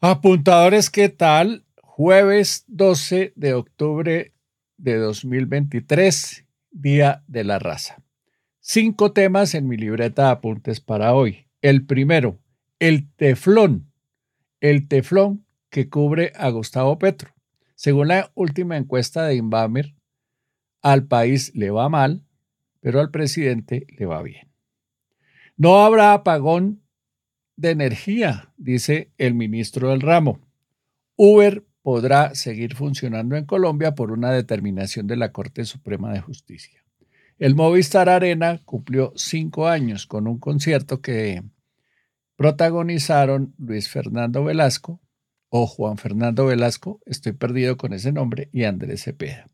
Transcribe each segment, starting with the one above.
Apuntadores, ¿qué tal? Jueves 12 de octubre de 2023, Día de la Raza. Cinco temas en mi libreta de apuntes para hoy. El primero, el teflón. El teflón que cubre a Gustavo Petro. Según la última encuesta de Inbamer, al país le va mal, pero al presidente le va bien. No habrá apagón de energía, dice el ministro del ramo. Uber podrá seguir funcionando en Colombia por una determinación de la Corte Suprema de Justicia. El Movistar Arena cumplió cinco años con un concierto que protagonizaron Luis Fernando Velasco, o Juan Fernando Velasco, estoy perdido con ese nombre, y Andrés Cepeda.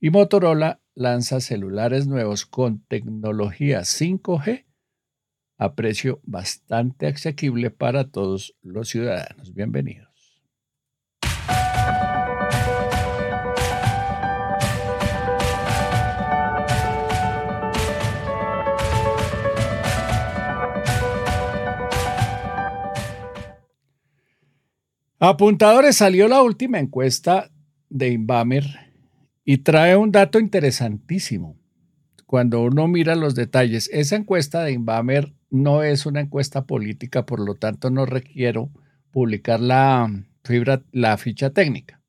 Y Motorola lanza celulares nuevos con tecnología 5G a precio bastante asequible para todos los ciudadanos. Bienvenidos. Apuntadores salió la última encuesta de Inbamer y trae un dato interesantísimo. Cuando uno mira los detalles, esa encuesta de Inbamer no es una encuesta política, por lo tanto no requiero publicar la, fibra, la ficha técnica.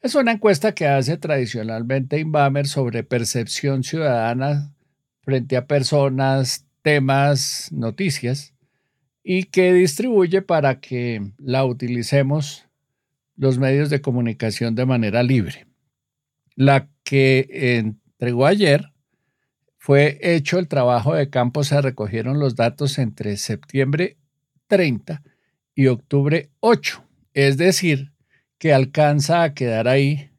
Es una encuesta que hace tradicionalmente Inbamer sobre percepción ciudadana frente a personas, temas, noticias y que distribuye para que la utilicemos los medios de comunicación de manera libre. La que entregó ayer fue hecho el trabajo de campo, se recogieron los datos entre septiembre 30 y octubre 8, es decir, que alcanza a quedar ahí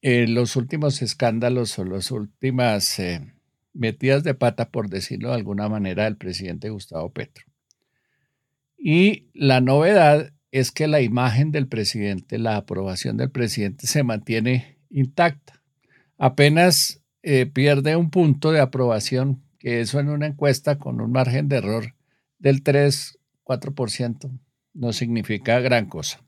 en los últimos escándalos o las últimas eh, metidas de pata, por decirlo de alguna manera, del presidente Gustavo Petro. Y la novedad es que la imagen del presidente, la aprobación del presidente se mantiene intacta. Apenas eh, pierde un punto de aprobación, que eso en una encuesta con un margen de error del 3-4% no significa gran cosa.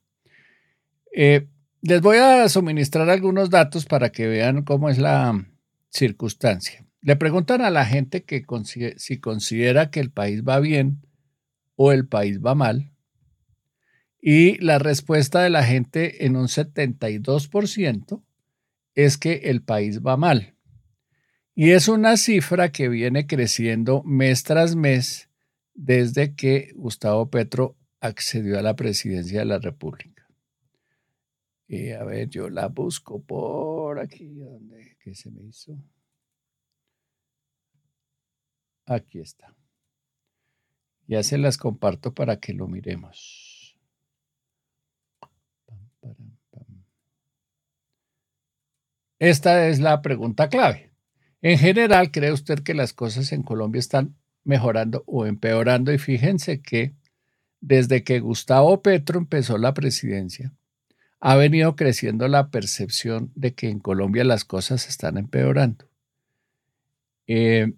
Eh, les voy a suministrar algunos datos para que vean cómo es la circunstancia. Le preguntan a la gente que si considera que el país va bien o el país va mal. Y la respuesta de la gente en un 72% es que el país va mal. Y es una cifra que viene creciendo mes tras mes desde que Gustavo Petro accedió a la presidencia de la República. Y a ver, yo la busco por aquí, ¿dónde ¿qué se me hizo? Aquí está. Ya se las comparto para que lo miremos. Esta es la pregunta clave. En general, ¿cree usted que las cosas en Colombia están mejorando o empeorando? Y fíjense que desde que Gustavo Petro empezó la presidencia, ha venido creciendo la percepción de que en Colombia las cosas están empeorando. Eh,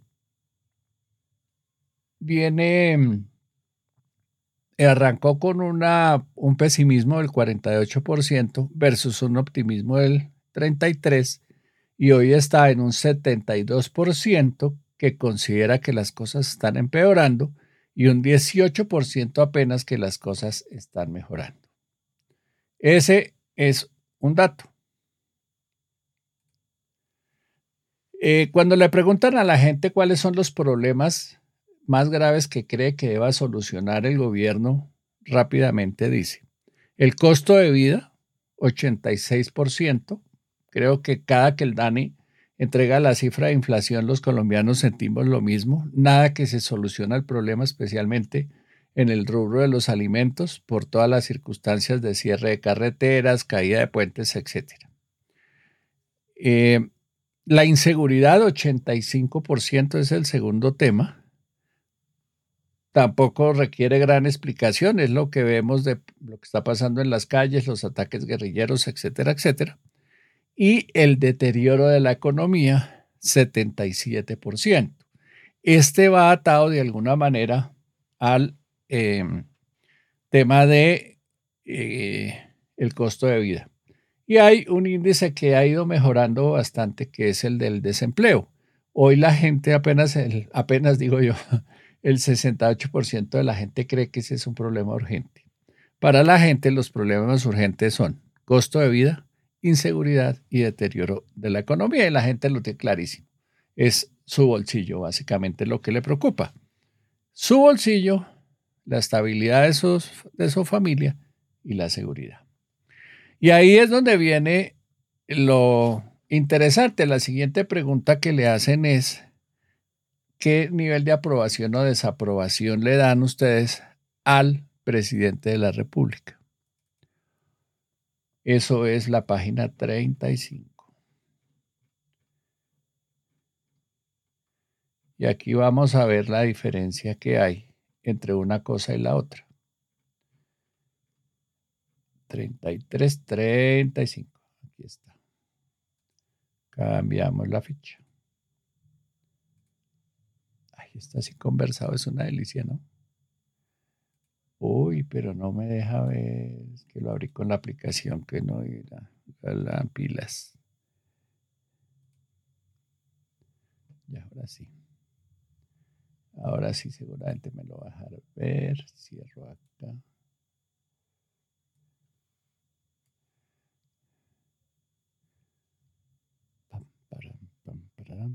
viene, mm, arrancó con un pesimismo del 48% versus un optimismo del 33% y hoy está en un 72% que considera que las cosas están empeorando y un 18% apenas que las cosas están mejorando. Ese es un dato. Eh, cuando le preguntan a la gente cuáles son los problemas más graves que cree que deba solucionar el gobierno rápidamente dice, el costo de vida, 86%, creo que cada que el DANI entrega la cifra de inflación, los colombianos sentimos lo mismo, nada que se soluciona el problema, especialmente en el rubro de los alimentos por todas las circunstancias de cierre de carreteras, caída de puentes, etc. Eh, la inseguridad, 85% es el segundo tema. Tampoco requiere gran explicación, es lo que vemos de lo que está pasando en las calles, los ataques guerrilleros, etcétera, etcétera. Y el deterioro de la economía, 77%. Este va atado de alguna manera al em, tema de eh, el costo de vida. Y hay un índice que ha ido mejorando bastante, que es el del desempleo. Hoy la gente apenas, apenas digo yo, el 68% de la gente cree que ese es un problema urgente. Para la gente los problemas urgentes son costo de vida, inseguridad y deterioro de la economía. Y la gente lo tiene clarísimo. Es su bolsillo, básicamente, lo que le preocupa. Su bolsillo, la estabilidad de, de su familia y la seguridad. Y ahí es donde viene lo interesante. La siguiente pregunta que le hacen es, ¿qué nivel de aprobación o desaprobación le dan ustedes al presidente de la República? Eso es la página 35. Y aquí vamos a ver la diferencia que hay entre una cosa y la otra. 33, 35. Aquí está. Cambiamos la ficha. Ahí está así conversado, es una delicia, ¿no? Uy, pero no me deja ver, que lo abrí con la aplicación que no era las pilas. Y ahora sí. Ahora sí, seguramente me lo va a dejar ver. Cierro acá. Expectativa,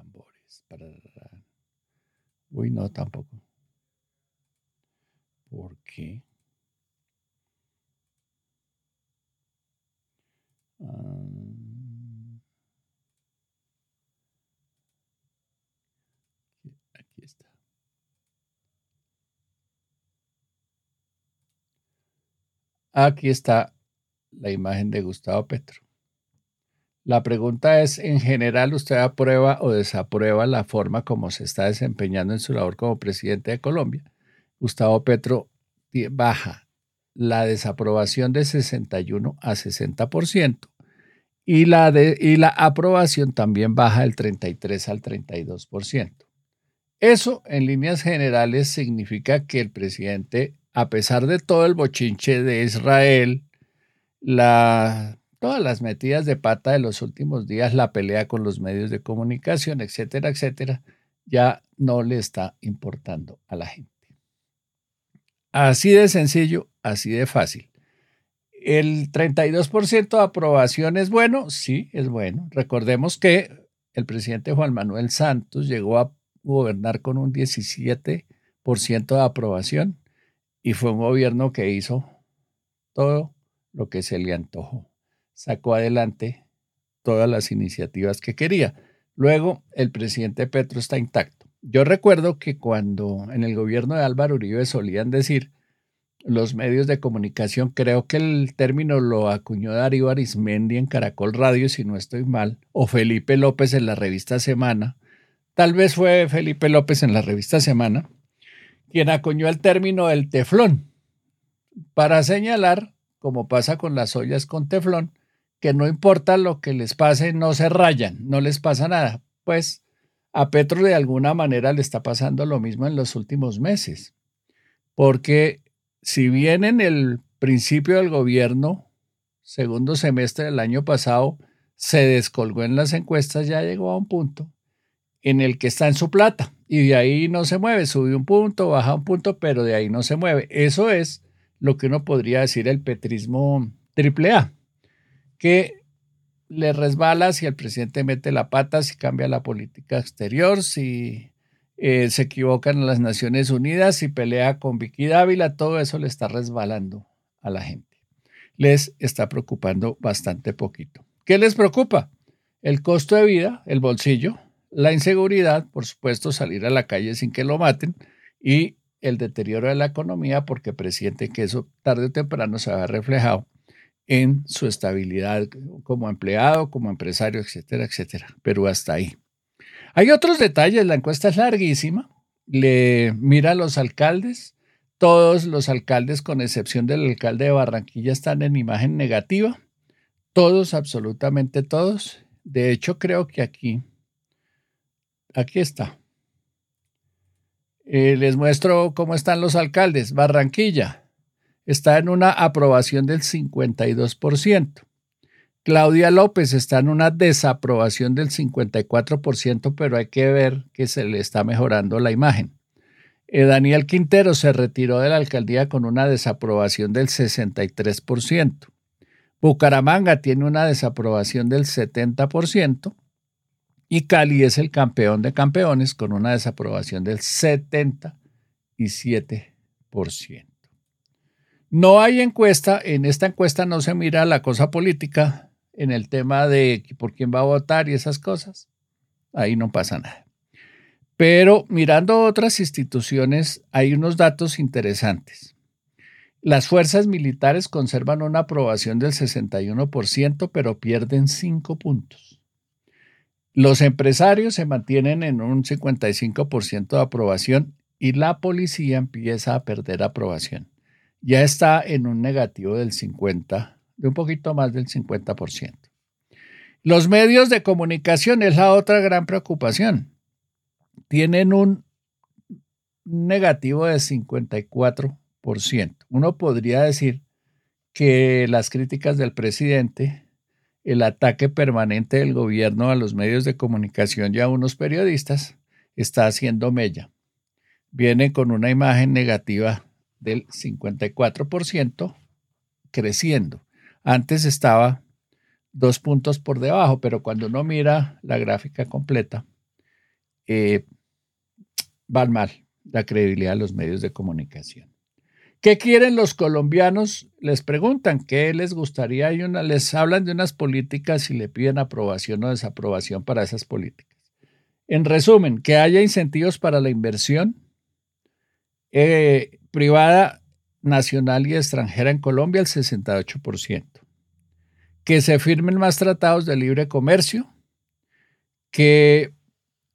tambores. Uy, no, tampoco. ¿Por qué? Ah, aquí está. Aquí está la imagen de Gustavo Petro. La pregunta es, en general, ¿usted aprueba o desaprueba la forma como se está desempeñando en su labor como presidente de Colombia? Gustavo Petro baja la desaprobación de 61 a 60% y la, de, y la aprobación también baja del 33 al 32%. Eso, en líneas generales, significa que el presidente a pesar de todo el bochinche de Israel, la, todas las metidas de pata de los últimos días, la pelea con los medios de comunicación, etcétera, etcétera, ya no le está importando a la gente. Así de sencillo, así de fácil. ¿El 32% de aprobación es bueno? Sí, es bueno. Recordemos que el presidente Juan Manuel Santos llegó a gobernar con un 17% de aprobación y fue un gobierno que hizo todo lo que se le antojó. Sacó adelante todas las iniciativas que quería. Luego, el presidente Petro está intacto. Yo recuerdo que cuando en el gobierno de Álvaro Uribe solían decir los medios de comunicación, creo que el término lo acuñó Darío Arismendi en Caracol Radio, si no estoy mal, o Felipe López en la revista Semana. Tal vez fue Felipe López en la revista Semana quien acuñó el término del teflón, para señalar, como pasa con las ollas con teflón, que no importa lo que les pase, no se rayan, no les pasa nada. Pues a Petro de alguna manera le está pasando lo mismo en los últimos meses, porque si bien en el principio del gobierno, segundo semestre del año pasado, se descolgó en las encuestas, ya llegó a un punto en el que está en su plata y de ahí no se mueve, sube un punto, baja un punto, pero de ahí no se mueve. Eso es lo que uno podría decir el petrismo triple A, que le resbala si el presidente mete la pata, si cambia la política exterior, si eh, se equivocan las Naciones Unidas, si pelea con Vicky Dávila, todo eso le está resbalando a la gente. les está preocupando bastante poquito. ¿Qué les preocupa? El costo de vida, el bolsillo, la inseguridad, por supuesto, salir a la calle sin que lo maten y el deterioro de la economía porque presiente que eso tarde o temprano se va reflejado en su estabilidad como empleado, como empresario, etcétera, etcétera. Pero hasta ahí. Hay otros detalles, la encuesta es larguísima. Le mira a los alcaldes. Todos los alcaldes, con excepción del alcalde de Barranquilla, están en imagen negativa. Todos, absolutamente todos. De hecho, creo que aquí, aquí está. Eh, les muestro cómo están los alcaldes. Barranquilla está en una aprobación del 52%. Claudia López está en una desaprobación del 54%, pero hay que ver que se le está mejorando la imagen. Eh, Daniel Quintero se retiró de la alcaldía con una desaprobación del 63%. Bucaramanga tiene una desaprobación del 70% y Cali es el campeón de campeones con una desaprobación del 77%. No hay encuesta, en esta encuesta no se mira la cosa política en el tema de por quién va a votar y esas cosas. Ahí no pasa nada. Pero mirando otras instituciones hay unos datos interesantes. Las fuerzas militares conservan una aprobación del 61%, pero pierden 5 puntos. Los empresarios se mantienen en un 55% de aprobación y la policía empieza a perder aprobación. Ya está en un negativo del 50, de un poquito más del 50%. Los medios de comunicación es la otra gran preocupación. Tienen un negativo de 54%. Uno podría decir que las críticas del presidente, el ataque permanente del gobierno a los medios de comunicación y a unos periodistas está haciendo mella. Viene con una imagen negativa del 54%, creciendo. Antes estaba dos puntos por debajo, pero cuando uno mira la gráfica completa, eh, van mal la credibilidad de los medios de comunicación. ¿Qué quieren los colombianos? Les preguntan qué les gustaría una, les hablan de unas políticas y le piden aprobación o desaprobación para esas políticas. En resumen, que haya incentivos para la inversión eh, privada, nacional y extranjera en Colombia, el 68%. Que se firmen más tratados de libre comercio, que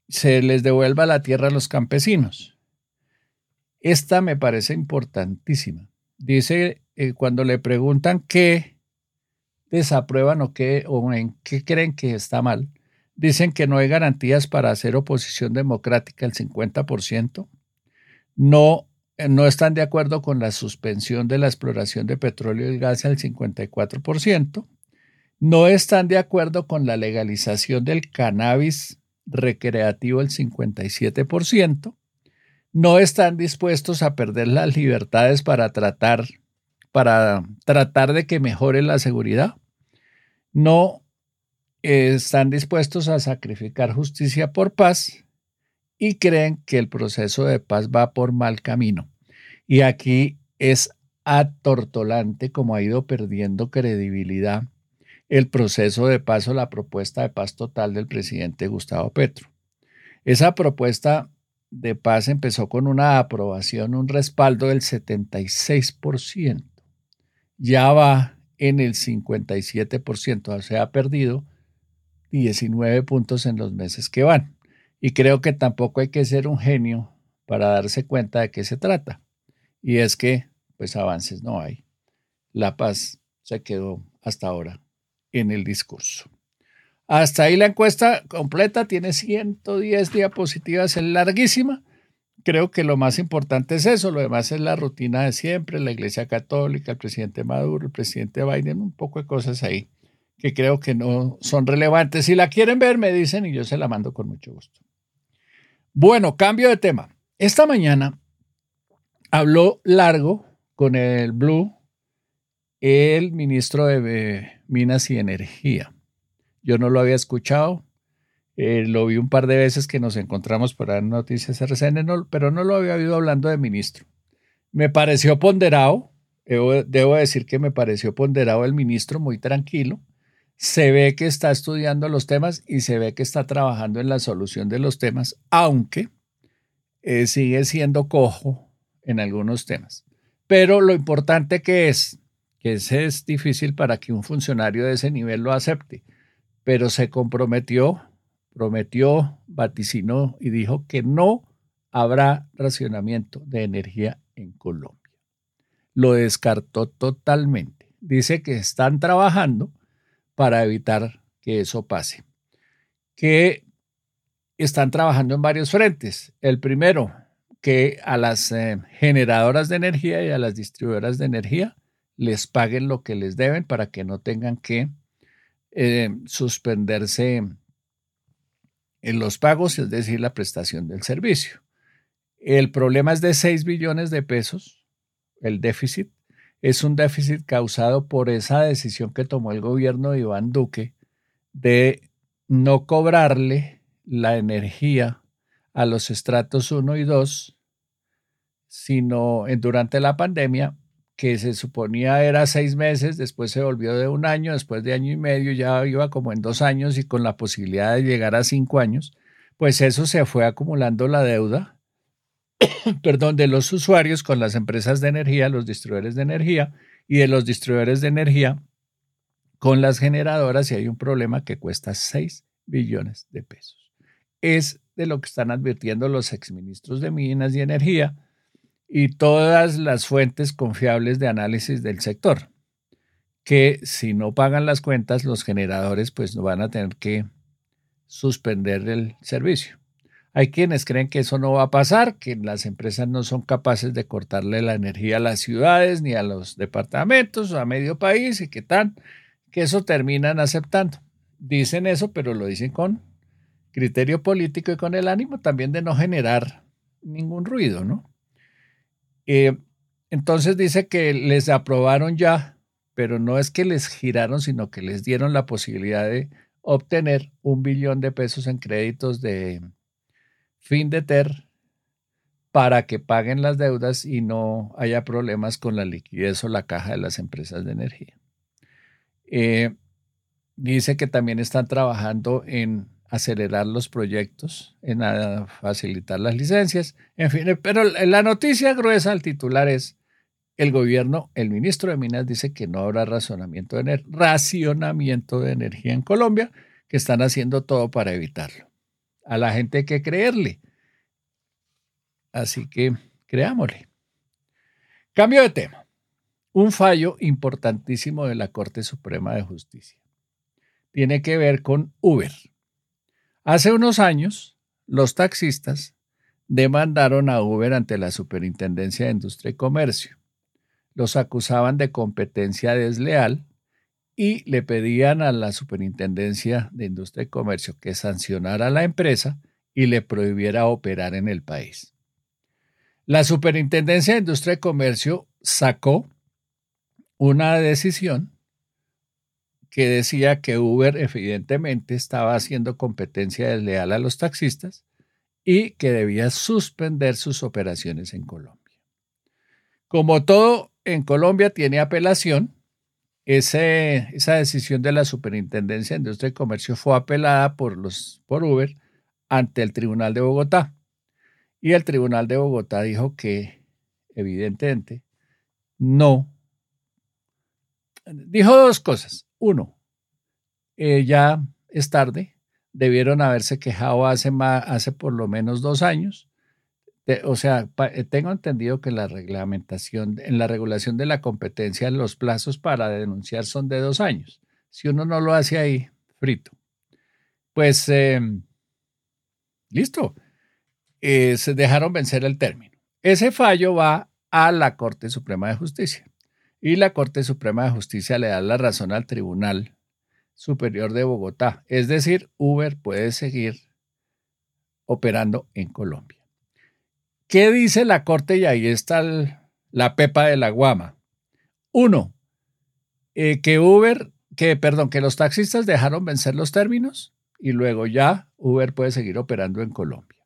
se les devuelva la tierra a los campesinos esta me parece importantísima. Dice, eh, cuando le preguntan qué desaprueban o, qué, o en qué creen que está mal, dicen que no hay garantías para hacer oposición democrática el 50%, no, no están de acuerdo con la suspensión de la exploración de petróleo y gas al 54%, no están de acuerdo con la legalización del cannabis recreativo el 57%, no están dispuestos a perder las libertades para tratar, para tratar de que mejore la seguridad. No están dispuestos a sacrificar justicia por paz y creen que el proceso de paz va por mal camino. Y aquí es atortolante como ha ido perdiendo credibilidad el proceso de paz o la propuesta de paz total del presidente Gustavo Petro. Esa propuesta de paz empezó con una aprobación, un respaldo del 76%. Ya va en el 57%, se ha perdido 19 puntos en los meses que van. Y creo que tampoco hay que ser un genio para darse cuenta de qué se trata. Y es que, pues, avances no hay. La paz se quedó hasta ahora en el discurso. Hasta ahí la encuesta completa, tiene 110 diapositivas, es larguísima. Creo que lo más importante es eso, lo demás es la rutina de siempre, la Iglesia Católica, el presidente Maduro, el presidente Biden, un poco de cosas ahí que creo que no son relevantes. Si la quieren ver, me dicen y yo se la mando con mucho gusto. Bueno, cambio de tema. Esta mañana habló largo con el Blue el ministro de Minas y Energía. Yo no lo había escuchado. Eh, lo vi un par de veces que nos encontramos para noticias RCN, pero no lo había oído hablando de ministro. Me pareció ponderado debo, debo decir que me pareció ponderado el ministro, muy tranquilo. Se ve que está estudiando los temas y se ve que está trabajando en la solución de los temas, aunque eh, sigue siendo cojo en algunos temas. Pero lo importante que es, que es difícil para que un funcionario de ese nivel lo acepte, pero se comprometió, prometió, vaticinó y dijo que no habrá racionamiento de energía en Colombia. Lo descartó totalmente. Dice que están trabajando para evitar que eso pase. Que están trabajando en varios frentes. El primero, que a las eh, generadoras de energía y a las distribuidoras de energía les paguen lo que les deben para que no tengan que eh, suspenderse en los pagos, es decir, la prestación del servicio. El problema es de 6 billones de pesos, el déficit. Es un déficit causado por esa decisión que tomó el gobierno de Iván Duque de no cobrarle la energía a los estratos 1 y 2, sino durante la pandemia, que se suponía era seis meses, después se volvió de un año, después de año y medio ya iba como en dos años y con la posibilidad de llegar a cinco años, pues eso se fue acumulando la deuda, perdón, de los usuarios con las empresas de energía, los distribuidores de energía y de los distribuidores de energía con las generadoras y hay un problema que cuesta 6 billones de pesos es de lo que están advirtiendo los exministros de Minas y Energía y todas las fuentes confiables de análisis del sector, que si no pagan las cuentas, los generadores pues van a tener que suspender el servicio. Hay quienes creen que eso no va a pasar, que las empresas no son capaces de cortarle la energía a las ciudades ni a los departamentos o a medio país y que tan, que eso terminan aceptando. Dicen eso, pero lo dicen con criterio político y con el ánimo también de no generar ningún ruido, ¿no? Eh, entonces dice que les aprobaron ya, pero no es que les giraron, sino que les dieron la posibilidad de obtener un billón de pesos en créditos de fin de ter para que paguen las deudas y no haya problemas con la liquidez o la caja de las empresas de energía. Eh, dice que también están trabajando en acelerar los proyectos, en facilitar las licencias, en fin, pero la noticia gruesa, el titular es, el gobierno, el ministro de Minas dice que no habrá racionamiento de, racionamiento de energía en Colombia, que están haciendo todo para evitarlo. A la gente hay que creerle. Así que creámosle. Cambio de tema. Un fallo importantísimo de la Corte Suprema de Justicia. Tiene que ver con Uber. Hace unos años, los taxistas demandaron a Uber ante la Superintendencia de Industria y Comercio. Los acusaban de competencia desleal y le pedían a la Superintendencia de Industria y Comercio que sancionara a la empresa y le prohibiera operar en el país. La Superintendencia de Industria y Comercio sacó una decisión que decía que Uber evidentemente estaba haciendo competencia desleal a los taxistas y que debía suspender sus operaciones en Colombia. Como todo en Colombia tiene apelación, esa decisión de la Superintendencia de Industria y Comercio fue apelada por, los, por Uber ante el Tribunal de Bogotá. Y el Tribunal de Bogotá dijo que, evidentemente, no. Dijo dos cosas. Uno, eh, ya es tarde, debieron haberse quejado hace, hace por lo menos dos años. O sea, eh, tengo entendido que la reglamentación, en la regulación de la competencia, los plazos para denunciar son de dos años. Si uno no lo hace ahí, frito. Pues, em, listo. Eh, se dejaron vencer el término. Ese fallo va a la Corte Suprema de Justicia y la Corte Suprema de Justicia le da la razón al Tribunal Superior de Bogotá. Es decir, Uber puede seguir operando en Colombia. ¿Qué dice la Corte? Y ahí está la pepa de la guama. Uno, eh, que Uber, que perdón, que los taxistas dejaron vencer los términos y luego ya Uber puede seguir operando en Colombia.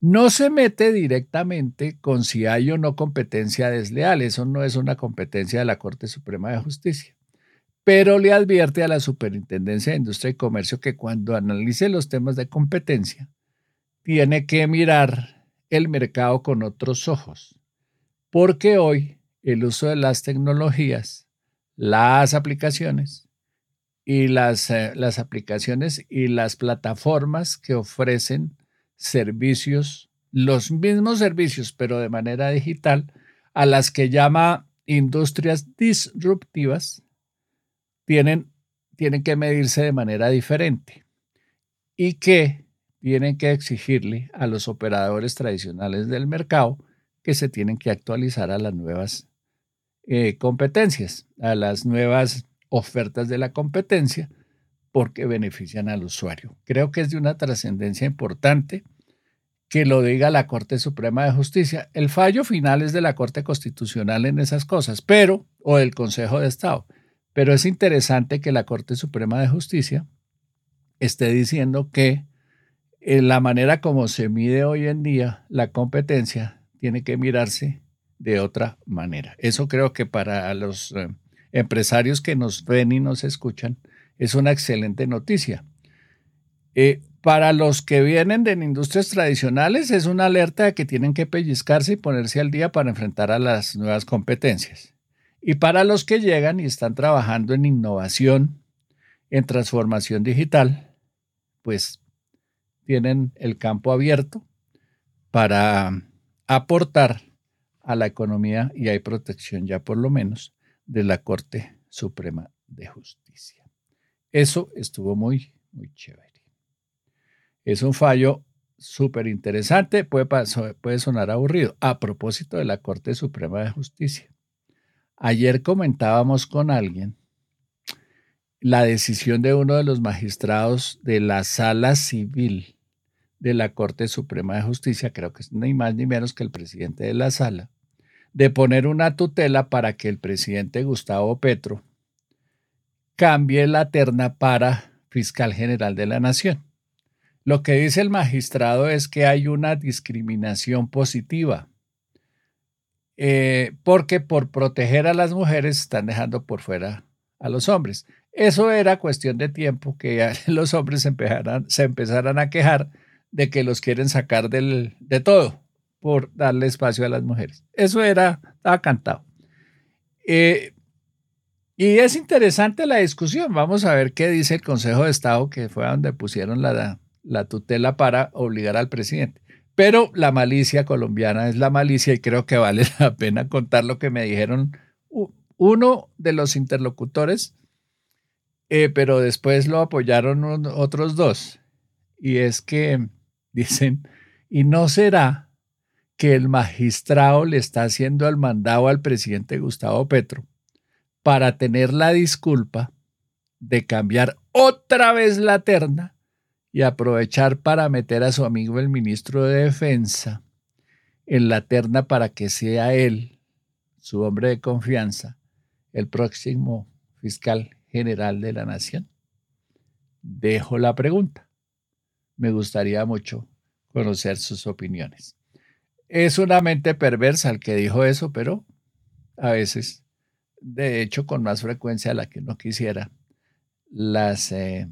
no se mete directamente con si hay o no competencia desleal. Eso no es una competencia de la Corte Suprema de Justicia. Pero le advierte a la Superintendencia de Industria y Comercio que cuando analice los temas de competencia, tiene que mirar el mercado con otros ojos. Porque hoy el uso de las tecnologías, las aplicaciones y las, eh, las aplicaciones y las plataformas que ofrecen servicios, los mismos servicios, pero de manera digital, a las que llama industrias disruptivas, tienen, tienen que medirse de manera diferente y que tienen que exigirle a los operadores tradicionales del mercado que se tienen que actualizar a las nuevas eh, competencias, a las nuevas ofertas de la competencia porque benefician al usuario. Creo que es de una trascendencia importante que lo diga la Corte Suprema de Justicia. El fallo final es de la Corte Constitucional en esas cosas, pero, o del Consejo de Estado. Pero es interesante que la Corte Suprema de Justicia esté diciendo que en la manera como se mide hoy en día la competencia tiene que mirarse de otra manera. Eso creo que para los eh, empresarios que nos ven y nos escuchan es una excelente noticia. Eh, para los que vienen de industrias tradicionales es una alerta de que tienen que pellizcarse y ponerse al día para enfrentar a las nuevas competencias. Y para los que llegan y están trabajando en innovación, en transformación digital, pues tienen el campo abierto para aportar a la economía y hay protección ya por lo menos de la Corte Suprema de Justicia. Eso estuvo muy, muy chévere. Es un fallo súper interesante, puede, puede sonar aburrido. A propósito de la Corte Suprema de Justicia. Ayer comentábamos con alguien la decisión de uno de los magistrados de la Sala Civil de la Corte Suprema de Justicia, creo que es ni más ni menos que el presidente de la sala, de poner una tutela para que el presidente Gustavo Petro cambie la terna para fiscal general de la Nación. Lo que dice el magistrado es que hay una discriminación positiva, eh, porque por proteger a las mujeres están dejando por fuera a los hombres. Eso era cuestión de tiempo que los hombres se empezaran a quejar de que los quieren sacar del, de todo por darle espacio a las mujeres. Eso era, estaba cantado. Eh, y es interesante la discusión. Vamos a ver qué dice el Consejo de Estado, que fue donde pusieron la, la tutela para obligar al presidente. Pero la malicia colombiana es la malicia y creo que vale la pena contar lo que me dijeron uno de los interlocutores, eh, pero después lo apoyaron otros dos. Y es que dicen, y no será que el magistrado le está haciendo el mandado al presidente Gustavo Petro para tener la disculpa de cambiar otra vez la terna y aprovechar para meter a su amigo el ministro de Defensa en la terna para que sea él, su hombre de confianza, el próximo fiscal general de la nación? Dejo la pregunta. Me gustaría mucho conocer sus opiniones. Es una mente perversa el que dijo eso, pero a veces, de hecho, con más frecuencia la que no quisiera, las eh,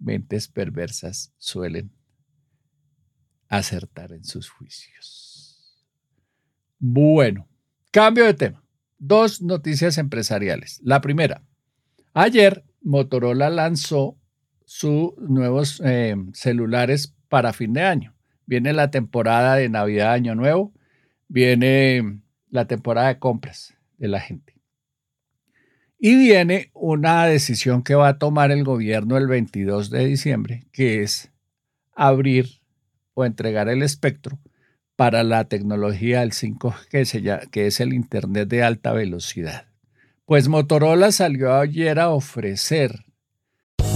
mentes perversas suelen acertar en sus juicios. Bueno, cambio de tema. Dos noticias empresariales. La primera, ayer Motorola lanzó sus nuevos eh, celulares para fin de año. Viene la temporada de Navidad, Año Nuevo, viene la temporada de compras de la gente. Y viene una decisión que va a tomar el gobierno el 22 de diciembre, que es abrir o entregar el espectro para la tecnología del 5G, que es el Internet de alta velocidad. Pues Motorola salió ayer a ofrecer.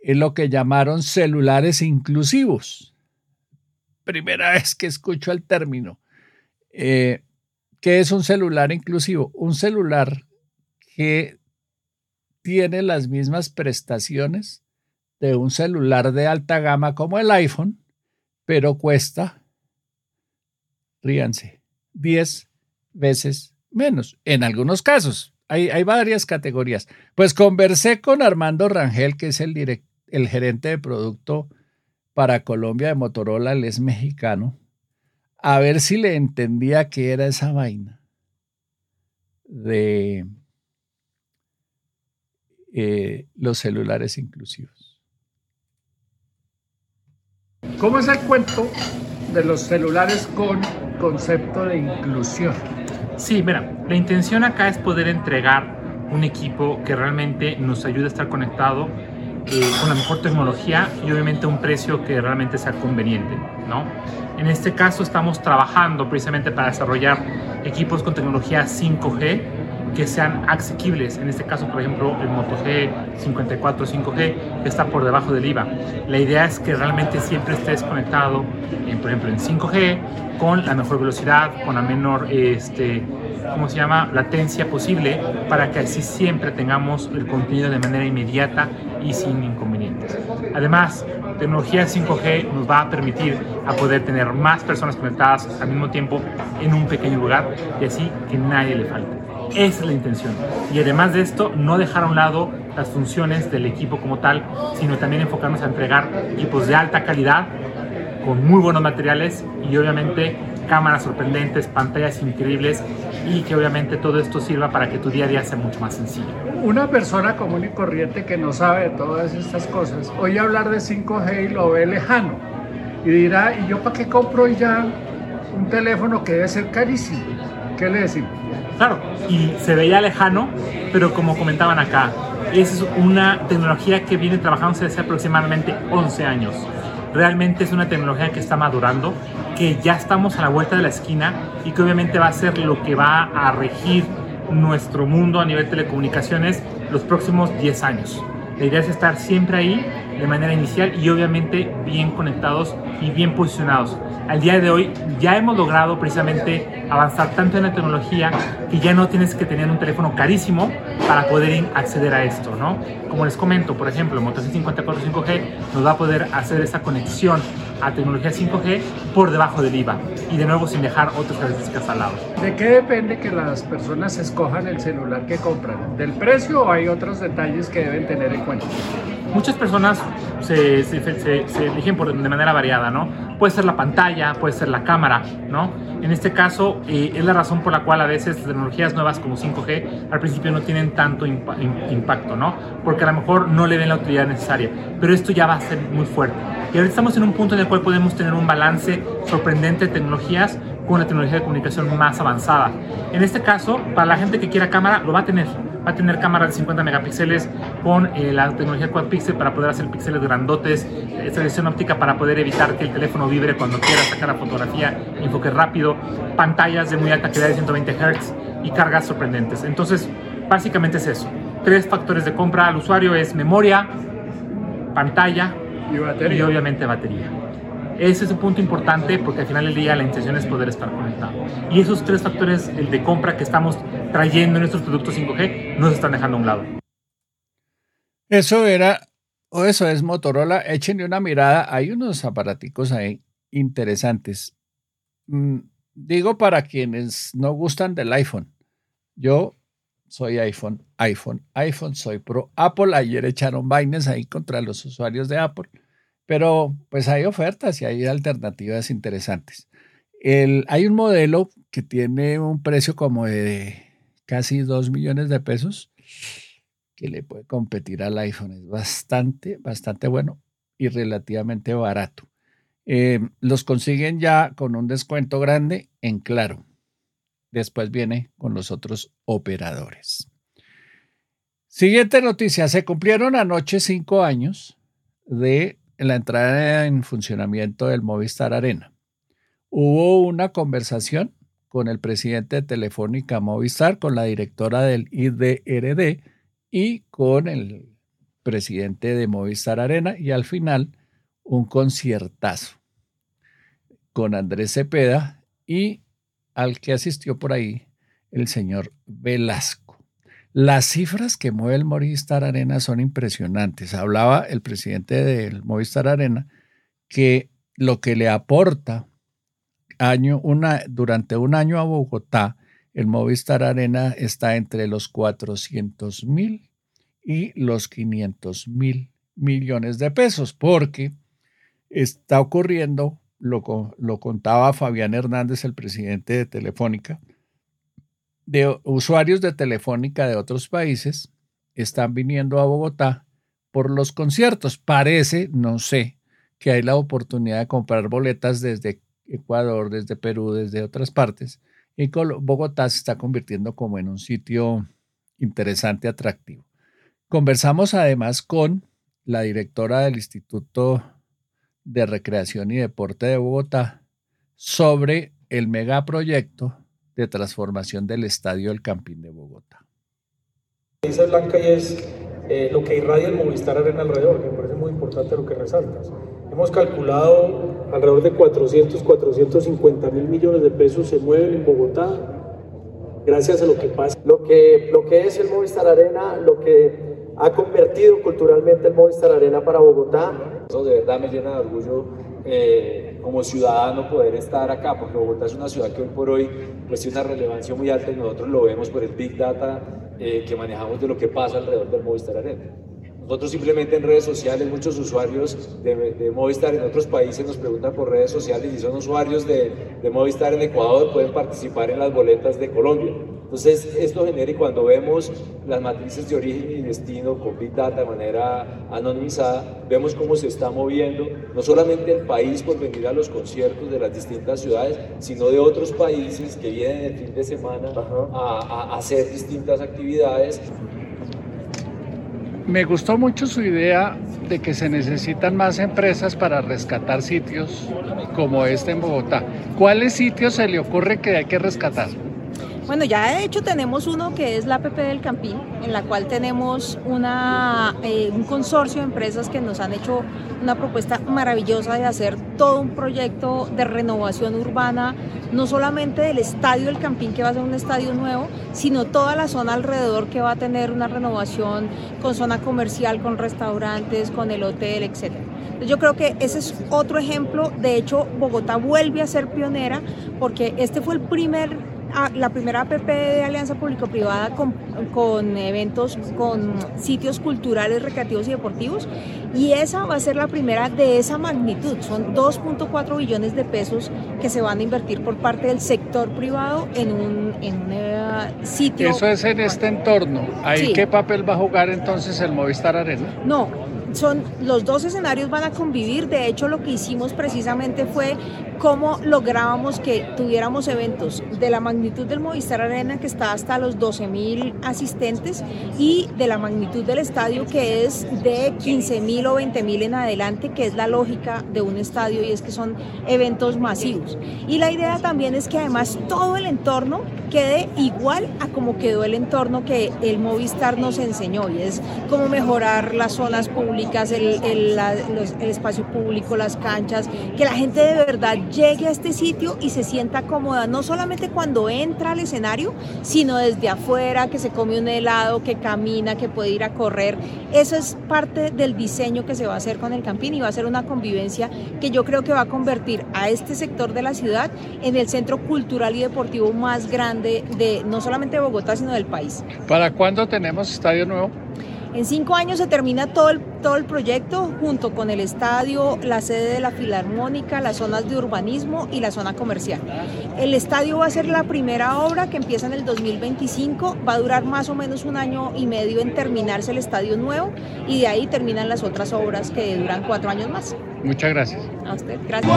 Es lo que llamaron celulares inclusivos. Primera vez que escucho el término. Eh, ¿Qué es un celular inclusivo? Un celular que tiene las mismas prestaciones de un celular de alta gama como el iPhone, pero cuesta, ríanse, 10 veces menos en algunos casos. Hay, hay varias categorías. Pues conversé con Armando Rangel, que es el, direct, el gerente de producto para Colombia de Motorola, él es mexicano, a ver si le entendía qué era esa vaina de eh, los celulares inclusivos. ¿Cómo es el cuento de los celulares con concepto de inclusión? Sí, mira, la intención acá es poder entregar un equipo que realmente nos ayude a estar conectado eh, con la mejor tecnología y obviamente un precio que realmente sea conveniente, ¿no? En este caso estamos trabajando precisamente para desarrollar equipos con tecnología 5G que sean asequibles. En este caso, por ejemplo, el Moto G 54 5G que está por debajo del IVA. La idea es que realmente siempre estés conectado, en, por ejemplo, en 5G con la mejor velocidad, con la menor, este, ¿cómo se llama?, latencia posible para que así siempre tengamos el contenido de manera inmediata y sin inconvenientes. Además, tecnología 5G nos va a permitir a poder tener más personas conectadas al mismo tiempo en un pequeño lugar y así que nadie le falte. Esa es la intención. Y además de esto, no dejar a un lado las funciones del equipo como tal, sino también enfocarnos a entregar equipos de alta calidad, con muy buenos materiales y obviamente cámaras sorprendentes, pantallas increíbles y que obviamente todo esto sirva para que tu día a día sea mucho más sencillo. Una persona común y corriente que no sabe de todas estas cosas, oye hablar de 5G y lo ve lejano y dirá, ¿y yo para qué compro ya un teléfono que debe ser carísimo? ¿Qué le decimos? Claro, y se veía lejano, pero como comentaban acá, es una tecnología que viene trabajándose desde aproximadamente 11 años. Realmente es una tecnología que está madurando, que ya estamos a la vuelta de la esquina y que obviamente va a ser lo que va a regir nuestro mundo a nivel telecomunicaciones los próximos 10 años. La idea es estar siempre ahí de manera inicial y obviamente bien conectados y bien posicionados. Al día de hoy ya hemos logrado precisamente avanzar tanto en la tecnología que ya no tienes que tener un teléfono carísimo para poder acceder a esto, ¿no? Como les comento, por ejemplo, Moto C54 5G nos va a poder hacer esa conexión a tecnología 5G por debajo del IVA y de nuevo sin dejar otras características al lado. ¿De qué depende que las personas escojan el celular que compran? ¿Del precio o hay otros detalles que deben tener en cuenta? Muchas personas se, se, se, se eligen por, de manera variada, ¿no? Puede ser la pantalla, puede ser la cámara, ¿no? En este caso, eh, es la razón por la cual a veces tecnologías nuevas como 5G al principio no tienen tanto impa impacto, ¿no? Porque a lo mejor no le ven la utilidad necesaria, pero esto ya va a ser muy fuerte. Y ahorita estamos en un punto en el cual podemos tener un balance sorprendente de tecnologías con una tecnología de comunicación más avanzada. En este caso, para la gente que quiera cámara, lo va a tener. Va a tener cámara de 50 megapíxeles con eh, la tecnología quad pixel para poder hacer píxeles grandotes, estabilización óptica para poder evitar que el teléfono vibre cuando quiera sacar la fotografía, enfoque rápido, pantallas de muy alta calidad de 120 Hz y cargas sorprendentes. Entonces, básicamente es eso. Tres factores de compra al usuario es memoria, pantalla y, batería. y obviamente batería. Ese es un punto importante porque al final del día la intención es poder estar conectado. Y esos tres factores el de compra que estamos trayendo en nuestros productos 5G nos están dejando a un lado. Eso era, o eso es Motorola. Échenle una mirada. Hay unos aparaticos ahí interesantes. Mm, digo para quienes no gustan del iPhone. Yo soy iPhone, iPhone, iPhone, soy pro. Apple, ayer echaron vainas ahí contra los usuarios de Apple. Pero pues hay ofertas y hay alternativas interesantes. Hay un modelo que tiene un precio como de casi 2 millones de pesos que le puede competir al iPhone. Es bastante, bastante bueno y relativamente barato. Eh, los consiguen ya con un descuento grande en Claro. después viene con los otros operadores. Siguiente noticia, se cumplieron anoche cinco años de la entrada en funcionamiento del Movistar Arena. Hubo una conversación con el presidente de Telefónica Movistar, con la directora del IDRD y con el presidente de Movistar Arena y al final un conciertazo con Andrés Cepeda y al que asistió por ahí el señor Velasco. Las cifras que mueve el Movistar Arena son impresionantes. Hablaba el presidente del Movistar Arena que lo que le aporta año, una, durante un año a Bogotá, el Movistar Arena está entre los 400 mil y los 500 mil millones de pesos, porque está ocurriendo, lo, lo contaba Fabián Hernández, el presidente de Telefónica, de usuarios de Telefónica de otros países están viniendo a Bogotá por los conciertos. Parece, no sé, que hay la oportunidad de comprar boletas desde Ecuador, desde Perú, desde otras partes. Y Bogotá se está convirtiendo como en un sitio interesante, atractivo. Conversamos además con la directora del Instituto de Recreación y Deporte de Bogotá sobre el megaproyecto de transformación del Estadio El Campín de Bogotá. Dice Blanca y es eh, lo que irradia el Movistar Arena alrededor, que me parece muy importante lo que resaltas. Hemos calculado alrededor de 400, 450 mil millones de pesos se mueven en Bogotá gracias a lo que pasa. Lo que, lo que es el Movistar Arena, lo que ha convertido culturalmente el Movistar Arena para Bogotá. Eso de verdad me llena de orgullo eh, como ciudadano poder estar acá, porque Bogotá es una ciudad que hoy por hoy pues, tiene una relevancia muy alta y nosotros lo vemos por el Big Data eh, que manejamos de lo que pasa alrededor del Movistar Arena. Nosotros simplemente en redes sociales, muchos usuarios de, de, Movistar en otros países nos preguntan por redes sociales si son usuarios de, de Movistar en Ecuador pueden participar en las boletas de Colombia. Entonces, esto genera y cuando vemos las matrices de origen y destino con Big Data de manera anonimizada, vemos cómo se está moviendo no solamente el país por venir a los conciertos de las distintas ciudades, sino de otros países que vienen el fin de semana a, a hacer distintas actividades. Me gustó mucho su idea de que se necesitan más empresas para rescatar sitios como este en Bogotá. ¿Cuáles sitios se le ocurre que hay que rescatar? Bueno, ya de hecho tenemos uno que es la APP del Campín, en la cual tenemos una, eh, un consorcio de empresas que nos han hecho una propuesta maravillosa de hacer todo un proyecto de renovación urbana, no solamente del estadio del Campín, que va a ser un estadio nuevo, sino toda la zona alrededor que va a tener una renovación con zona comercial, con restaurantes, con el hotel, etc. Yo creo que ese es otro ejemplo. De hecho, Bogotá vuelve a ser pionera porque este fue el primer la primera APP de Alianza Público-Privada con, con, eventos, con sitios culturales, recreativos y deportivos. Y esa va a ser la primera de esa magnitud. Son 2.4 billones de pesos que se van a invertir por parte del sector privado en un, en eh, sitio. Eso es en este entorno. ¿Ahí qué papel va a jugar entonces el Movistar Arena? No, son los dos escenarios van a convivir. De hecho, lo que hicimos precisamente fue cómo lográbamos que tuviéramos eventos de la magnitud del Movistar Arena, que está hasta los 12 mil asistentes, y de la magnitud del estadio, que es de 15 mil o 20 mil en adelante, que es la lógica de un estadio y es que son eventos masivos. Y la idea también es que además todo el entorno quede igual a como quedó el entorno que el Movistar nos enseñó, y es cómo mejorar las zonas públicas, el, el, el espacio público, las canchas, que la gente de verdad llegue a este sitio y se sienta cómoda, no solamente cuando entra al escenario, sino desde afuera, que se come un helado, que camina, que puede ir a correr. Eso es parte del diseño que se va a hacer con el Campín y va a ser una convivencia que yo creo que va a convertir a este sector de la ciudad en el centro cultural y deportivo más grande de no solamente Bogotá, sino del país. ¿Para cuándo tenemos estadio nuevo? En cinco años se termina todo el, todo el proyecto junto con el estadio, la sede de la Filarmónica, las zonas de urbanismo y la zona comercial. El estadio va a ser la primera obra que empieza en el 2025, va a durar más o menos un año y medio en terminarse el estadio nuevo y de ahí terminan las otras obras que duran cuatro años más. Muchas gracias. A usted, gracias.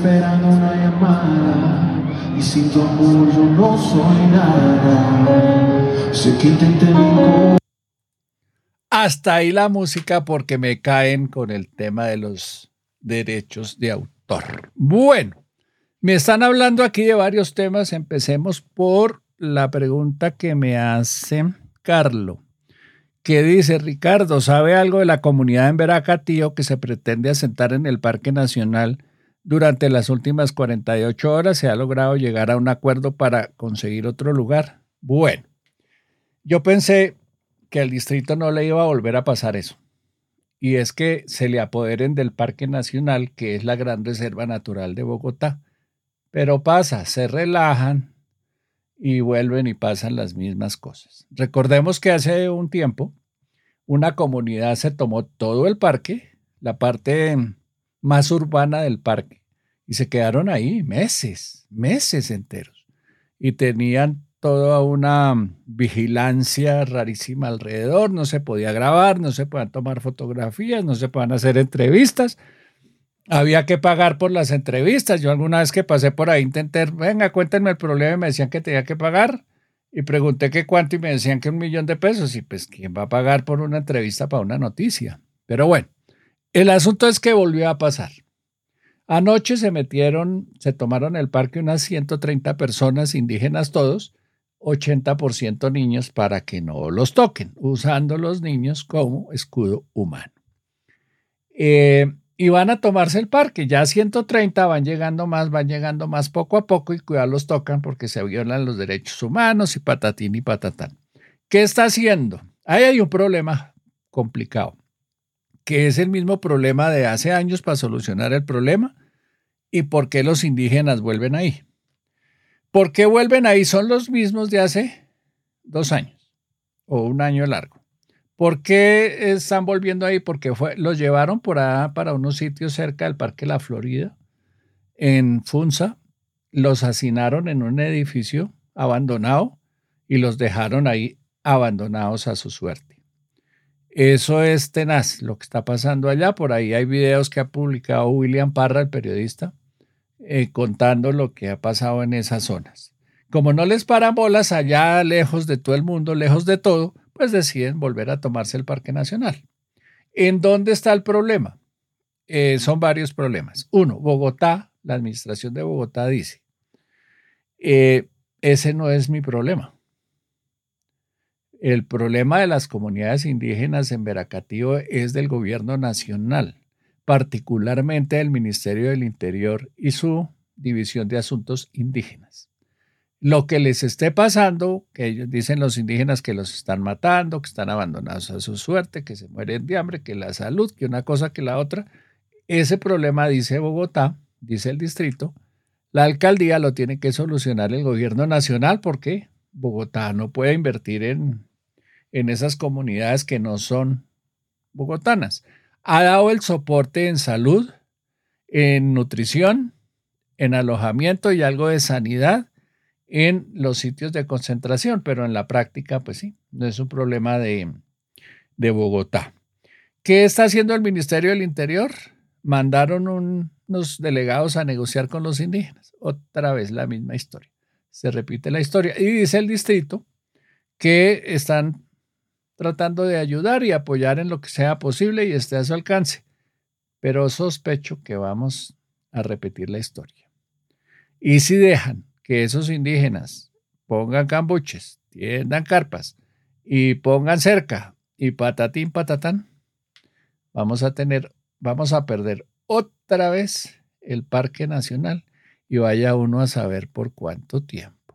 Esperando una llamada. Y sin tu amor yo no soy nada. Sé que intenté mi Hasta ahí la música porque me caen con el tema de los derechos de autor. Bueno, me están hablando aquí de varios temas. Empecemos por la pregunta que me hace Carlo, que dice, Ricardo, ¿sabe algo de la comunidad en Veracatío que se pretende asentar en el Parque Nacional? Durante las últimas 48 horas se ha logrado llegar a un acuerdo para conseguir otro lugar. Bueno, yo pensé que al distrito no le iba a volver a pasar eso. Y es que se le apoderen del Parque Nacional, que es la gran reserva natural de Bogotá pero pasa, se relajan y vuelven y pasan las mismas cosas. Recordemos que hace un tiempo una comunidad se tomó todo el parque, la parte más urbana del parque, y se quedaron ahí meses, meses enteros. Y tenían toda una vigilancia rarísima alrededor, no se podía grabar, no se podían tomar fotografías, no se podían hacer entrevistas había que pagar por las entrevistas. Yo alguna vez que pasé por ahí intenté, venga, cuéntenme el problema y me decían que tenía que pagar. Y pregunté que cuánto y me decían que un millón de pesos. Y pues, ¿quién va a pagar por una entrevista para una noticia? Pero bueno, el asunto es que volvió a pasar. Anoche se metieron, se tomaron el parque unas 130 personas, indígenas todos, 80% niños para que no los toquen, usando los niños como escudo humano. Eh, y van a tomarse el parque. Ya 130 van llegando más, van llegando más poco a poco y cuidado los tocan porque se violan los derechos humanos y patatín y patatán. ¿Qué está haciendo? Ahí hay un problema complicado, que es el mismo problema de hace años para solucionar el problema y por qué los indígenas vuelven ahí. ¿Por qué vuelven ahí? Son los mismos de hace dos años o un año largo. ¿Por qué están volviendo ahí? Porque fue, los llevaron por allá para unos sitios cerca del Parque La Florida, en Funza, los hacinaron en un edificio abandonado y los dejaron ahí abandonados a su suerte. Eso es tenaz lo que está pasando allá. Por ahí hay videos que ha publicado William Parra, el periodista, eh, contando lo que ha pasado en esas zonas. Como no les paran bolas allá, lejos de todo el mundo, lejos de todo, pues deciden volver a tomarse el Parque Nacional. ¿En dónde está el problema? Eh, son varios problemas. Uno, Bogotá, la administración de Bogotá dice, eh, ese no es mi problema. El problema de las comunidades indígenas en Veracatío es del gobierno nacional, particularmente del Ministerio del Interior y su División de Asuntos Indígenas lo que les esté pasando, que ellos dicen los indígenas que los están matando, que están abandonados a su suerte, que se mueren de hambre, que la salud, que una cosa que la otra, ese problema, dice Bogotá, dice el distrito, la alcaldía lo tiene que solucionar el gobierno nacional porque Bogotá no puede invertir en, en esas comunidades que no son bogotanas. Ha dado el soporte en salud, en nutrición, en alojamiento y algo de sanidad en los sitios de concentración, pero en la práctica, pues sí, no es un problema de, de Bogotá. ¿Qué está haciendo el Ministerio del Interior? Mandaron unos delegados a negociar con los indígenas. Otra vez la misma historia. Se repite la historia. Y dice el distrito que están tratando de ayudar y apoyar en lo que sea posible y esté a su alcance. Pero sospecho que vamos a repetir la historia. Y si dejan que esos indígenas pongan cambuches, tiendan carpas y pongan cerca y patatín patatán, vamos a tener, vamos a perder otra vez el Parque Nacional y vaya uno a saber por cuánto tiempo.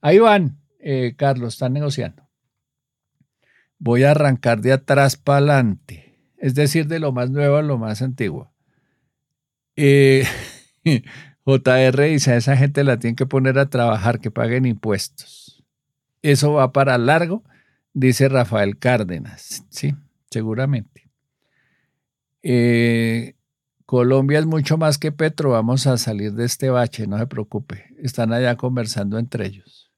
Ahí van, eh, Carlos, están negociando. Voy a arrancar de atrás para adelante, es decir, de lo más nuevo a lo más antiguo. Eh, JR dice, a esa gente la tienen que poner a trabajar, que paguen impuestos. Eso va para largo, dice Rafael Cárdenas. Sí, seguramente. Eh, Colombia es mucho más que Petro, vamos a salir de este bache, no se preocupe. Están allá conversando entre ellos.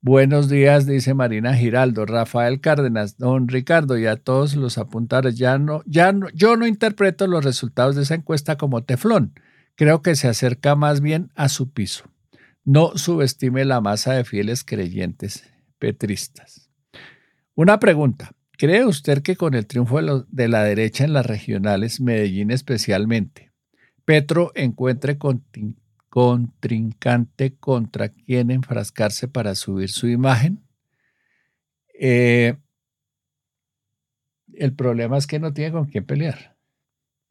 Buenos días, dice Marina Giraldo, Rafael Cárdenas, don Ricardo y a todos los apuntadores. Ya no, ya no, yo no interpreto los resultados de esa encuesta como teflón. Creo que se acerca más bien a su piso. No subestime la masa de fieles creyentes petristas. Una pregunta. ¿Cree usted que con el triunfo de, la derecha en las regionales, Medellín especialmente, Petro encuentre contrincante contra quien enfrascarse para subir su imagen. Eh, el problema es que no tiene con quién pelear.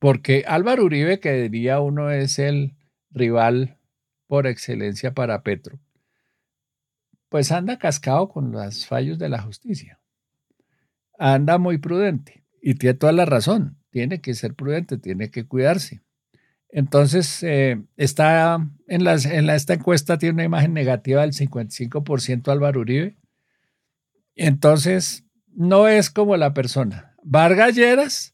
Porque Álvaro Uribe, que diría uno es el rival por excelencia para Petro, pues anda cascado con los fallos de la justicia. Anda muy prudente y tiene toda la razón. Tiene que ser prudente, tiene que cuidarse. Entonces, eh, está en, las, en esta encuesta tiene una imagen negativa del 55% Álvaro Uribe. Entonces, no es como la persona. Vargas Lleras,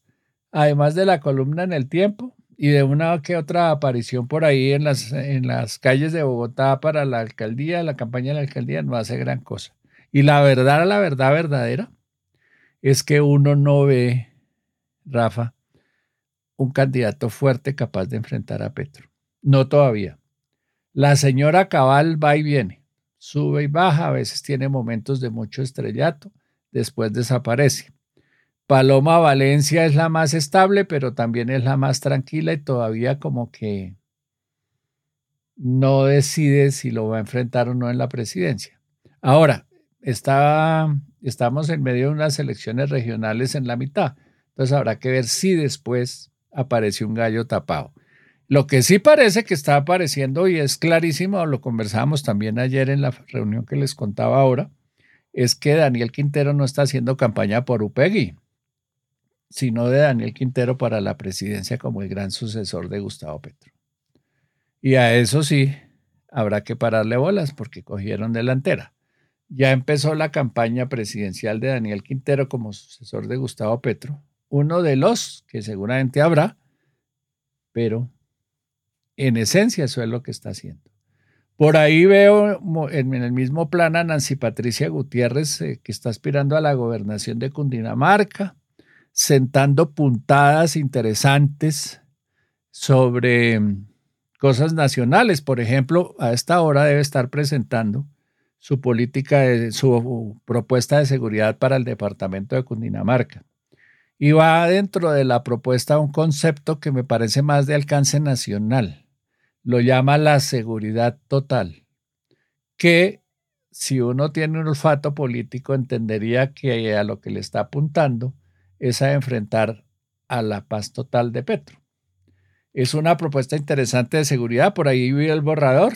además de la columna en el tiempo y de una que otra aparición por ahí en las, en las calles de Bogotá para la alcaldía, la campaña de la alcaldía, no hace gran cosa. Y la verdad, la verdad verdadera, es que uno no ve, Rafa, un candidato fuerte capaz de enfrentar a Petro. No todavía. La señora Cabal va y viene, sube y baja, a veces tiene momentos de mucho estrellato, después desaparece. Paloma Valencia es la más estable, pero también es la más tranquila y todavía como que no decide si lo va a enfrentar o no en la presidencia. Ahora, está, estamos en medio de unas elecciones regionales en la mitad, entonces habrá que ver si después apareció un gallo tapado. Lo que sí parece que está apareciendo y es clarísimo, lo conversábamos también ayer en la reunión que les contaba ahora, es que Daniel Quintero no está haciendo campaña por Upegui, sino de Daniel Quintero para la presidencia como el gran sucesor de Gustavo Petro. Y a eso sí, habrá que pararle bolas porque cogieron delantera. Ya empezó la campaña presidencial de Daniel Quintero como sucesor de Gustavo Petro uno de los que seguramente habrá, pero en esencia eso es lo que está haciendo. Por ahí veo en el mismo plan a Nancy Patricia Gutiérrez, eh, que está aspirando a la gobernación de Cundinamarca, sentando puntadas interesantes sobre mm, cosas nacionales. Por ejemplo, a esta hora debe estar presentando su política, de, su propuesta de seguridad para el departamento de Cundinamarca. Y va dentro de la propuesta un concepto que me parece más de alcance nacional. Lo llama la seguridad total, que si uno tiene un olfato político entendería que a lo que le está apuntando es a enfrentar a la paz total de Petro. Es una propuesta interesante de seguridad, por ahí vi el borrador,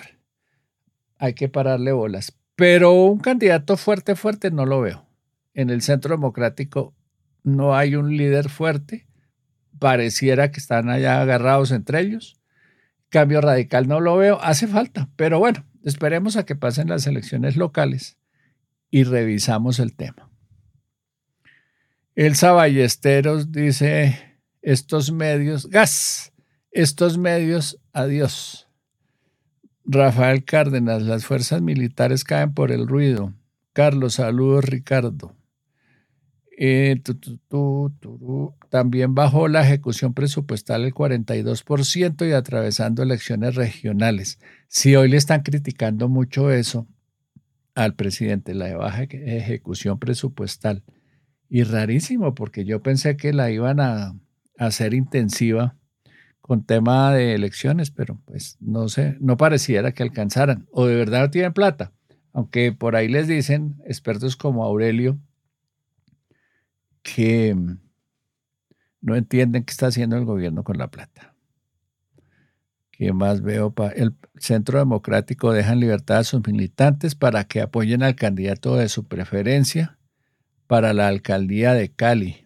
hay que pararle bolas. Pero un candidato fuerte, fuerte no lo veo. En el Centro Democrático no hay un líder fuerte, pareciera que están allá agarrados entre ellos. Cambio radical no lo veo, hace falta, pero bueno, esperemos a que pasen las elecciones locales y revisamos el tema. Elsa Ballesteros dice, estos medios, gas, estos medios, adiós. Rafael Cárdenas, las fuerzas militares caen por el ruido. Carlos, saludos Ricardo. Eh, también bajó la ejecución presupuestal el 42% y atravesando elecciones regionales. Si hoy le están criticando mucho eso al presidente, la baja ejecución presupuestal, y rarísimo, porque yo pensé que la iban a, hacer intensiva con tema de elecciones, pero pues no sé, no pareciera que alcanzaran, o de verdad no tienen plata, aunque por ahí les dicen expertos como Aurelio, que no entienden qué está haciendo el gobierno con la plata. ¿Qué más veo? El Centro Democrático deja en libertad a sus militantes para que apoyen al candidato de su preferencia para la alcaldía de Cali.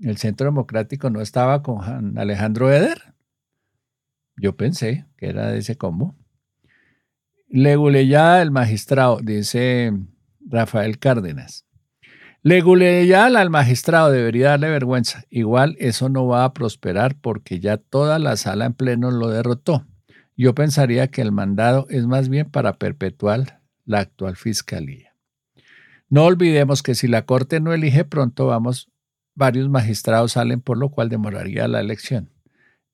El Centro Democrático no estaba con Alejandro Eder. Yo pensé que era de ese combo. ya el magistrado, dice Rafael Cárdenas. Leguleyal al magistrado debería darle vergüenza. Igual eso no va a prosperar porque ya toda la sala en pleno lo derrotó. Yo pensaría que el mandado es más bien para perpetuar la actual fiscalía. No olvidemos que si la Corte no elige pronto, vamos, varios magistrados salen, por lo cual demoraría la elección.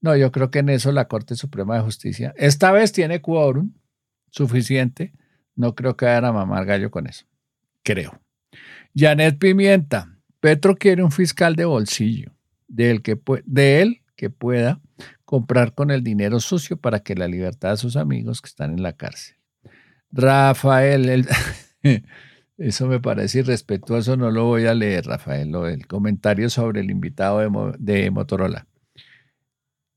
No, yo creo que en eso la Corte Suprema de Justicia esta vez tiene quórum suficiente. No creo que vayan a mamar gallo con eso. Creo. Janet Pimienta. Petro quiere un fiscal de bolsillo, de él que, de él que pueda comprar con el dinero sucio para que la libertad de sus amigos que están en la cárcel. Rafael, el, eso me parece irrespetuoso, no lo voy a leer, Rafael, lo, el comentario sobre el invitado de, Motorola.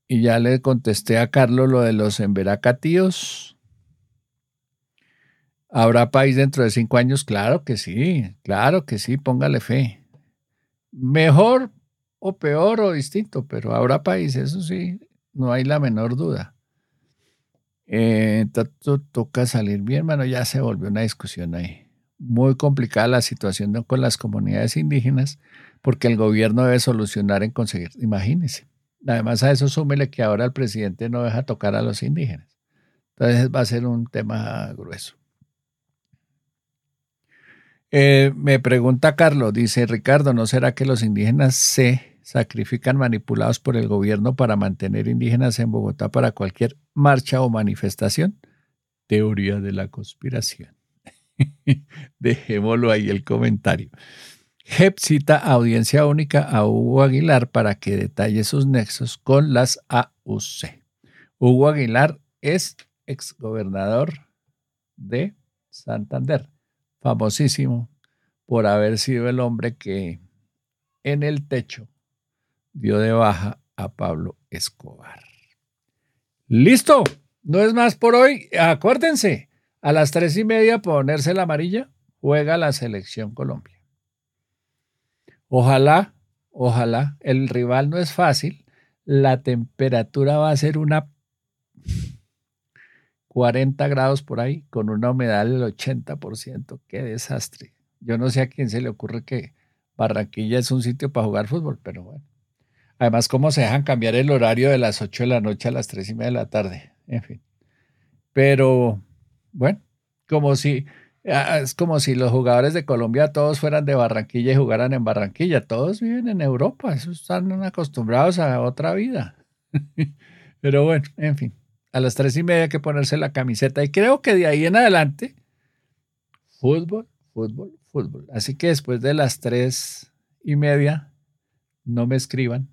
Y ya le contesté a Carlos lo de los emberacatíos. ¿Habrá país dentro de cinco años? Claro que sí, claro que sí, póngale fe. Mejor o peor o distinto, pero habrá país, eso sí, no hay la menor duda. Eh, toca salir bien, bueno, ya se volvió una discusión ahí. Muy complicada la situación con las comunidades indígenas, porque el gobierno debe solucionar en conseguir, imagínense. Además a eso súmele que ahora el presidente no deja tocar a los indígenas. Entonces va a ser un tema grueso. Eh, me pregunta Carlos, dice Ricardo, ¿no será que los indígenas se sacrifican manipulados por el gobierno para mantener indígenas en Bogotá para cualquier marcha o manifestación? Teoría de la conspiración. Dejémoslo ahí el comentario. JEP cita audiencia única a Hugo Aguilar para que detalle sus nexos con las AUC. Hugo Aguilar es exgobernador de Santander, famosísimo por haber sido el hombre que en el techo dio de baja a Pablo Escobar. Listo, no es más por hoy. Acuérdense, a las tres y media ponerse la amarilla, juega la selección Colombia. Ojalá, ojalá, el rival no es fácil, la temperatura va a ser una 40 grados por ahí, con una humedad del 80%. Qué desastre. Yo no sé a quién se le ocurre que Barranquilla es un sitio para jugar fútbol, pero bueno. Además, cómo se dejan cambiar el horario de las 8 de la noche a las 3 y media de la tarde. En fin. Pero, bueno, como si Ah, es como si los jugadores de Colombia todos fueran de Barranquilla y jugaran en Barranquilla. Todos viven en Europa, esos están acostumbrados a otra vida. Pero bueno, en fin, a las tres y media hay que ponerse la camiseta y creo que de ahí en adelante, fútbol, fútbol, fútbol. Así que después de las tres y media, no me escriban,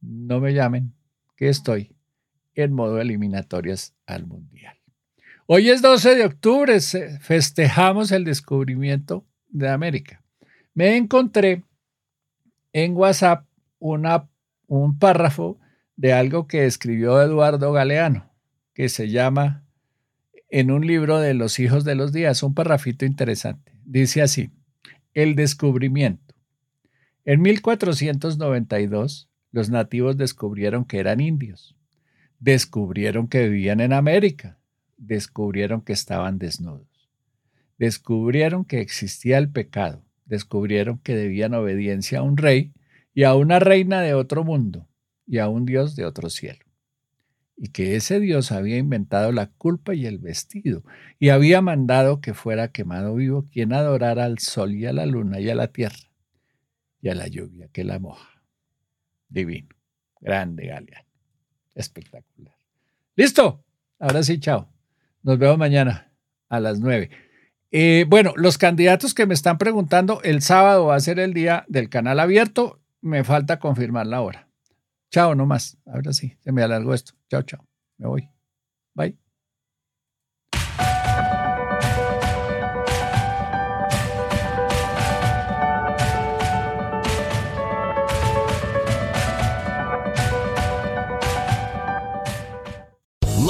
no me llamen, que estoy en modo eliminatorias al Mundial. Hoy es 12 de octubre, festejamos el descubrimiento de América. Me encontré en WhatsApp una, un párrafo de algo que escribió Eduardo Galeano, que se llama en un libro de los hijos de los días, un párrafito interesante. Dice así, el descubrimiento. En 1492, los nativos descubrieron que eran indios. Descubrieron que vivían en América descubrieron que estaban desnudos. Descubrieron que existía el pecado. Descubrieron que debían obediencia a un rey y a una reina de otro mundo y a un Dios de otro cielo. Y que ese Dios había inventado la culpa y el vestido y había mandado que fuera quemado vivo quien adorara al sol y a la luna y a la tierra y a la lluvia que la moja. Divino. Grande, Galeano. Espectacular. ¿Listo? Ahora sí, chao. Nos vemos mañana a las 9. Eh, bueno, los candidatos que me están preguntando, el sábado va a ser el día del canal abierto. Me falta confirmar la hora. Chao, no más. Ahora sí, se me alargó esto. Chao, chao. Me voy. Bye.